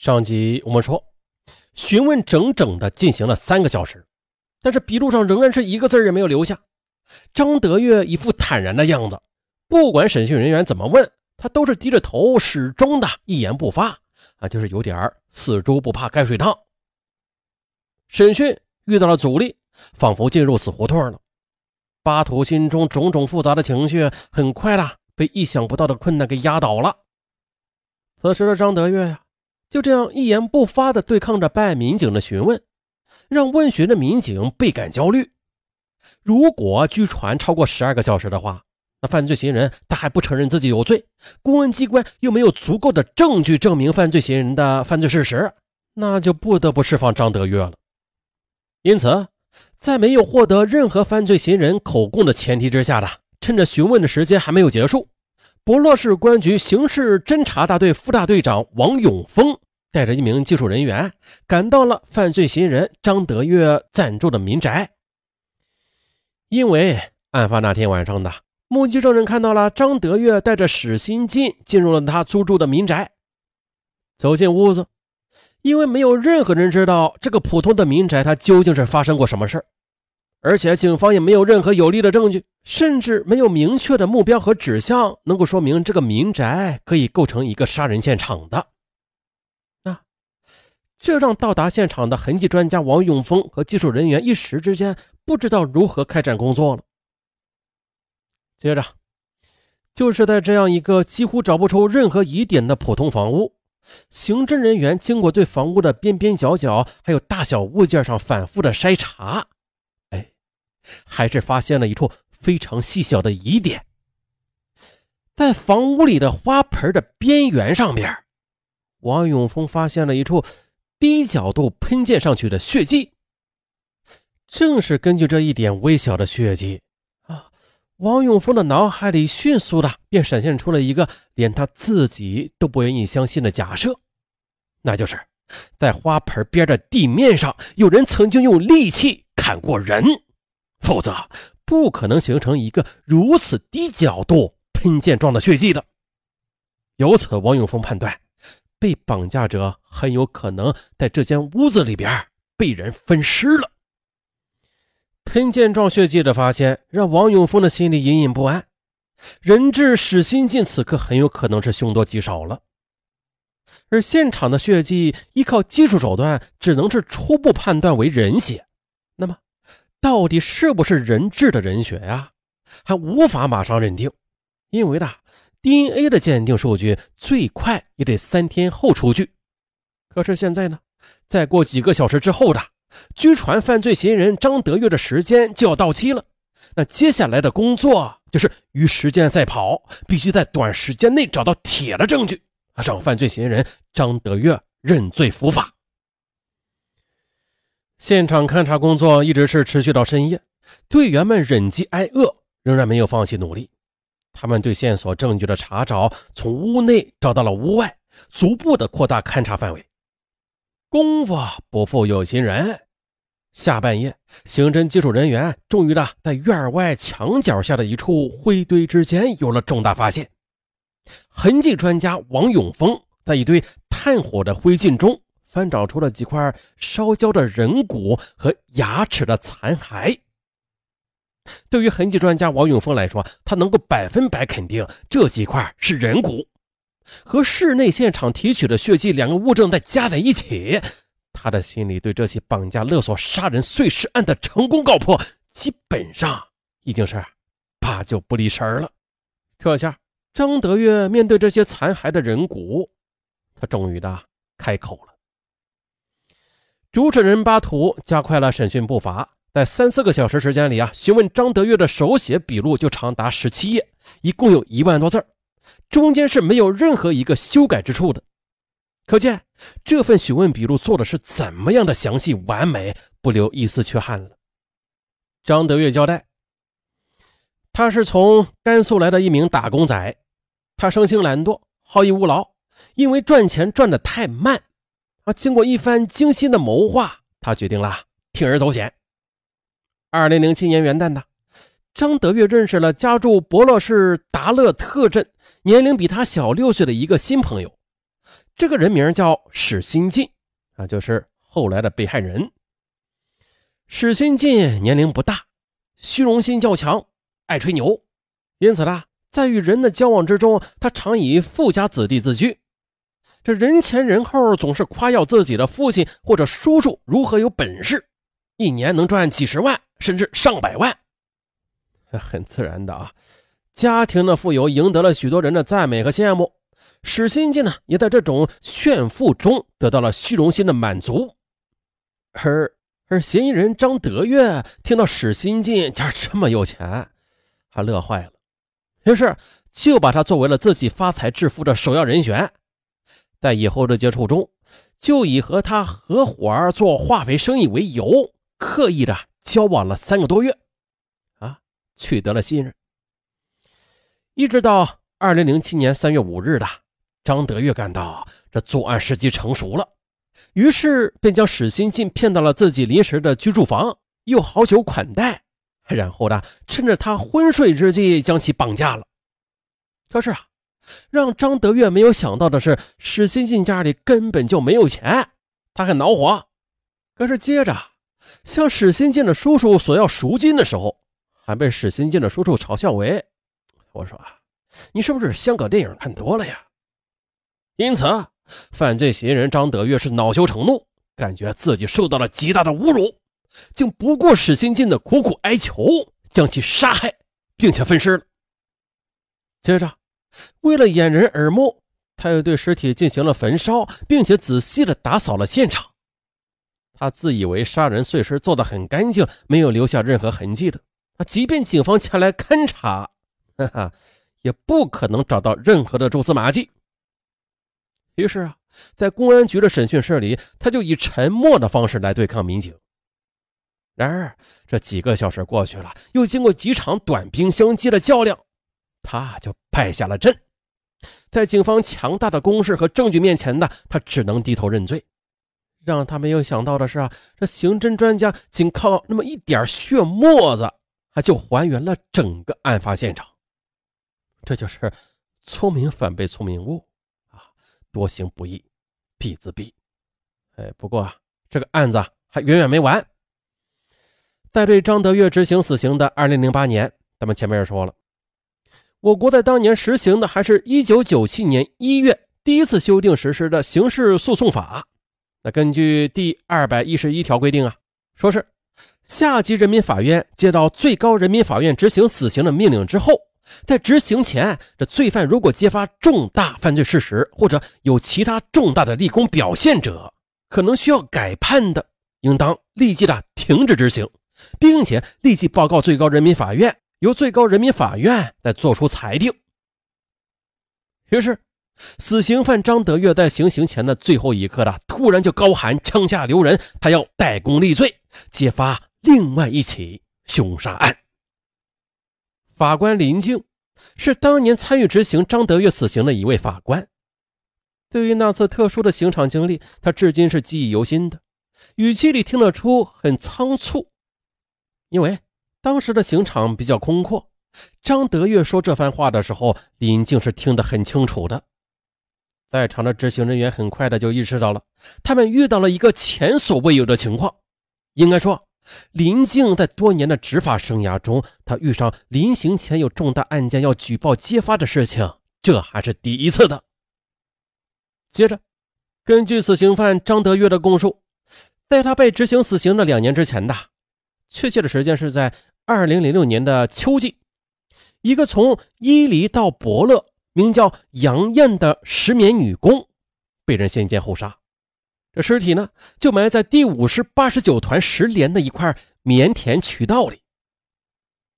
上集我们说，询问整整的进行了三个小时，但是笔录上仍然是一个字也没有留下。张德月一副坦然的样子，不管审讯人员怎么问，他都是低着头，始终的一言不发啊，就是有点死猪不怕开水烫。审讯遇到了阻力，仿佛进入死胡同了。巴图心中种种复杂的情绪，很快的被意想不到的困难给压倒了。此时的张德月呀。就这样一言不发地对抗着办案民警的询问，让问询的民警倍感焦虑。如果拘传超过十二个小时的话，那犯罪嫌疑人他还不承认自己有罪，公安机关又没有足够的证据证明犯罪嫌疑人的犯罪事实，那就不得不释放张德月了。因此，在没有获得任何犯罪嫌疑人口供的前提之下的，趁着询问的时间还没有结束。博洛市公安局刑事侦查大队副大队长王永峰带着一名技术人员赶到了犯罪嫌疑人张德月暂住的民宅。因为案发那天晚上的目击证人看到了张德月带着史新进进入了他租住的民宅，走进屋子，因为没有任何人知道这个普通的民宅他究竟是发生过什么事。而且警方也没有任何有力的证据，甚至没有明确的目标和指向，能够说明这个民宅可以构成一个杀人现场的。啊，这让到达现场的痕迹专家王永峰和技术人员一时之间不知道如何开展工作了。接着，就是在这样一个几乎找不出任何疑点的普通房屋，刑侦人员经过对房屋的边边角角还有大小物件上反复的筛查。还是发现了一处非常细小的疑点，在房屋里的花盆的边缘上边，王永峰发现了一处低角度喷溅上去的血迹。正是根据这一点微小的血迹啊，王永峰的脑海里迅速的便闪现出了一个连他自己都不愿意相信的假设，那就是在花盆边的地面上，有人曾经用利器砍过人。否则，不可能形成一个如此低角度喷溅状的血迹的。由此，王永峰判断，被绑架者很有可能在这间屋子里边被人分尸了。喷溅状血迹的发现，让王永峰的心里隐隐不安。人质史新进此刻很有可能是凶多吉少了，而现场的血迹依靠技术手段，只能是初步判断为人血。那么？到底是不是人质的人血呀？还无法马上认定，因为呢，DNA 的鉴定数据最快也得三天后出具。可是现在呢，再过几个小时之后的拘传犯罪嫌疑人张德月的时间就要到期了。那接下来的工作就是与时间赛跑，必须在短时间内找到铁的证据，让犯罪嫌疑人张德月认罪伏法。现场勘查工作一直是持续到深夜，队员们忍饥挨饿，仍然没有放弃努力。他们对线索证据的查找，从屋内找到了屋外，逐步的扩大勘查范围。功夫不负有心人，下半夜，刑侦技术人员终于的在院外墙角下的一处灰堆之间有了重大发现。痕迹专家王永峰在一堆炭火的灰烬中。翻找出了几块烧焦的人骨和牙齿的残骸。对于痕迹专家王永峰来说，他能够百分百肯定这几块是人骨，和室内现场提取的血迹两个物证再加在一起，他的心里对这起绑架勒索杀人碎尸案的成功告破，基本上已经是八九不离十了。这下，张德月面对这些残骸的人骨，他终于的开口了。主审人巴图加快了审讯步伐，在三四个小时时间里啊，询问张德月的手写笔录就长达十七页，一共有一万多字中间是没有任何一个修改之处的。可见这份询问笔录做的是怎么样的详细完美，不留一丝缺憾了。张德月交代，他是从甘肃来的一名打工仔，他生性懒惰，好逸恶劳，因为赚钱赚得太慢。啊！经过一番精心的谋划，他决定了铤而走险。二零零七年元旦的，张德月认识了家住博乐市达勒特镇、年龄比他小六岁的一个新朋友。这个人名叫史新进啊，就是后来的被害人。史新进年龄不大，虚荣心较强，爱吹牛，因此呢，在与人的交往之中，他常以富家子弟自居。这人前人后总是夸耀自己的父亲或者叔叔如何有本事，一年能赚几十万甚至上百万。很自然的啊，家庭的富有赢得了许多人的赞美和羡慕。史新进呢，也在这种炫富中得到了虚荣心的满足。而而嫌疑人张德月听到史新进家这么有钱，还乐坏了，于是就把他作为了自己发财致富的首要人选。在以后的接触中，就以和他合伙做化肥生意为由，刻意的交往了三个多月，啊，取得了信任。一直到二零零七年三月五日的，张德月感到这作案时机成熟了，于是便将史新进骗到了自己临时的居住房，又好酒款待，然后呢，趁着他昏睡之际将其绑架了。可是啊。让张德月没有想到的是，史新进家里根本就没有钱，他很恼火。可是接着向史新进的叔叔索要赎金的时候，还被史新进的叔叔嘲笑为：“我说啊，你是不是香港电影看多了呀？”因此，犯罪嫌疑人张德月是恼羞成怒，感觉自己受到了极大的侮辱，竟不顾史新进的苦苦哀求，将其杀害，并且分尸了。接着。为了掩人耳目，他又对尸体进行了焚烧，并且仔细的打扫了现场。他自以为杀人碎尸做得很干净，没有留下任何痕迹的。啊，即便警方前来勘查，哈哈，也不可能找到任何的蛛丝马迹。于是啊，在公安局的审讯室里，他就以沉默的方式来对抗民警。然而，这几个小时过去了，又经过几场短兵相接的较量。他就败下了阵，在警方强大的攻势和证据面前呢，他只能低头认罪。让他没有想到的是啊，这刑侦专家仅靠那么一点血沫子，啊就还原了整个案发现场。这就是聪明反被聪明误啊！多行不义必自毙。哎，不过啊，这个案子还远远没完。在对张德月执行死刑的二零零八年，咱们前面也说了。我国在当年实行的还是一九九七年一月第一次修订实施的刑事诉讼法。那根据第二百一十一条规定啊，说是下级人民法院接到最高人民法院执行死刑的命令之后，在执行前，这罪犯如果揭发重大犯罪事实或者有其他重大的立功表现者，可能需要改判的，应当立即的停止执行，并且立即报告最高人民法院。由最高人民法院来作出裁定。于是，死刑犯张德月在行刑前的最后一刻呢突然就高喊：“枪下留人！”他要代功立罪，揭发另外一起凶杀案。法官林静是当年参与执行张德月死刑的一位法官。对于那次特殊的刑场经历，他至今是记忆犹新的，语气里听得出很仓促，因为。当时的刑场比较空阔，张德月说这番话的时候，林静是听得很清楚的。在场的执行人员很快的就意识到了，他们遇到了一个前所未有的情况。应该说，林静在多年的执法生涯中，他遇上临刑前有重大案件要举报揭发的事情，这还是第一次的。接着，根据死刑犯张德月的供述，在他被执行死刑的两年之前的，确切的时间是在。二零零六年的秋季，一个从伊犁到伯乐、名叫杨艳的石棉女工，被人先奸后杀。这尸体呢，就埋在第五师八十九团石连的一块棉田渠道里，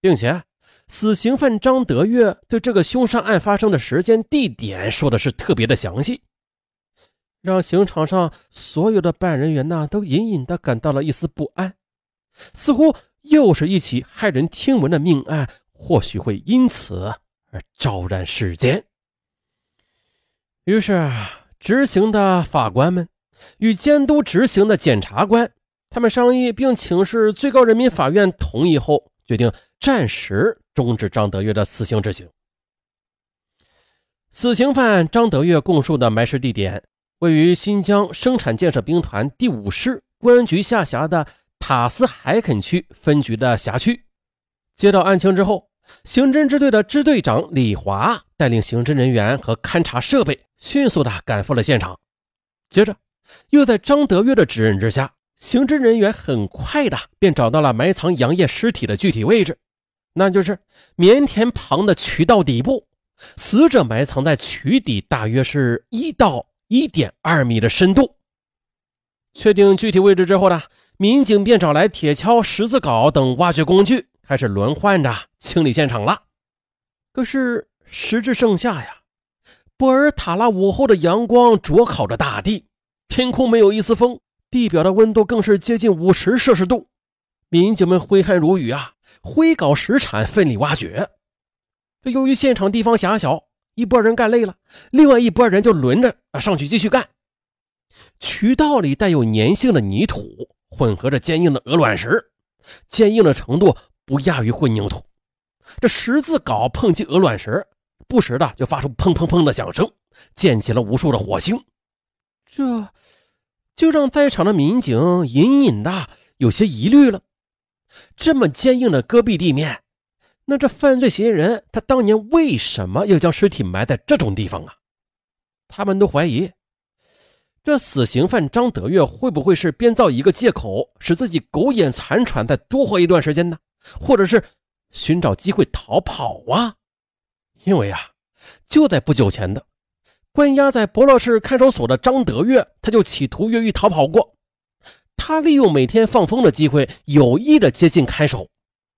并且死刑犯张德月对这个凶杀案发生的时间、地点说的是特别的详细，让刑场上所有的办案人员呢，都隐隐的感到了一丝不安，似乎。又是一起骇人听闻的命案，或许会因此而昭然世间。于是，执行的法官们与监督执行的检察官，他们商议并请示最高人民法院同意后，决定暂时终止张德月的死刑执行。死刑犯张德月供述的埋尸地点位于新疆生产建设兵团第五师公安局下辖的塔斯海肯区分局的辖区。接到案情之后，刑侦支队的支队长李华带领刑侦人员和勘查设备，迅速的赶赴了现场。接着，又在张德月的指认之下，刑侦人员很快的便找到了埋藏杨业尸体的具体位置，那就是棉田旁的渠道底部。死者埋藏在渠底，大约是一到一点二米的深度。确定具体位置之后呢，民警便找来铁锹、十字镐等挖掘工具，开始轮换着清理现场了。可是时至盛夏呀，博尔塔拉午后的阳光灼烤着大地，天空没有一丝风，地表的温度更是接近五十摄氏度。民警们挥汗如雨啊，挥镐石铲，奋力挖掘。这由于现场地方狭小，一拨人干累了，另外一拨人就轮着啊上去继续干。渠道里带有粘性的泥土混合着坚硬的鹅卵石，坚硬的程度不亚于混凝土。这十字镐碰击鹅卵石，不时的就发出砰砰砰的响声，溅起了无数的火星。这就让在场的民警隐隐的有些疑虑了：这么坚硬的戈壁地面。那这犯罪嫌疑人他当年为什么要将尸体埋在这种地方啊？他们都怀疑，这死刑犯张德月会不会是编造一个借口，使自己苟延残喘，再多活一段时间呢？或者是寻找机会逃跑啊？因为啊，就在不久前的，关押在博乐市看守所的张德月，他就企图越狱逃跑过。他利用每天放风的机会，有意的接近看守。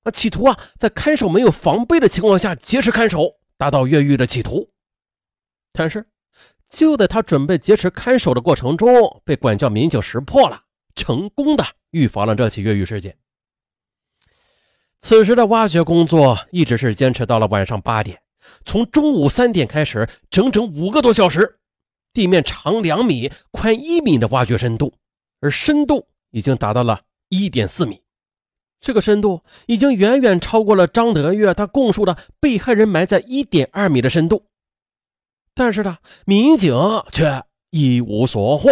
啊，企图啊，在看守没有防备的情况下劫持看守，达到越狱的企图。但是，就在他准备劫持看守的过程中，被管教民警识破了，成功的预防了这起越狱事件。此时的挖掘工作一直是坚持到了晚上八点，从中午三点开始，整整五个多小时。地面长两米、宽一米的挖掘深度，而深度已经达到了一点四米。这个深度已经远远超过了张德月他供述的被害人埋在一点二米的深度，但是呢，民警却一无所获。